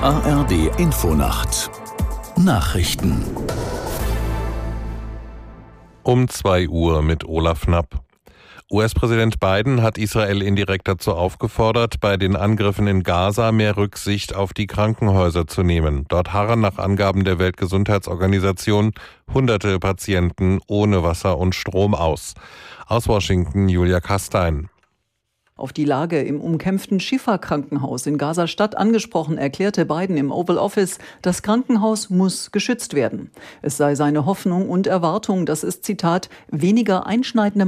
ARD Infonacht Nachrichten um 2 Uhr mit Olaf Knapp. US-Präsident Biden hat Israel indirekt dazu aufgefordert, bei den Angriffen in Gaza mehr Rücksicht auf die Krankenhäuser zu nehmen. Dort harren nach Angaben der Weltgesundheitsorganisation hunderte Patienten ohne Wasser und Strom aus. Aus Washington Julia Kastein. Auf die Lage im umkämpften Schifa-Krankenhaus in Gaza-Stadt angesprochen, erklärte Biden im Oval Office, das Krankenhaus muss geschützt werden. Es sei seine Hoffnung und Erwartung, dass es, Zitat, weniger einschneidende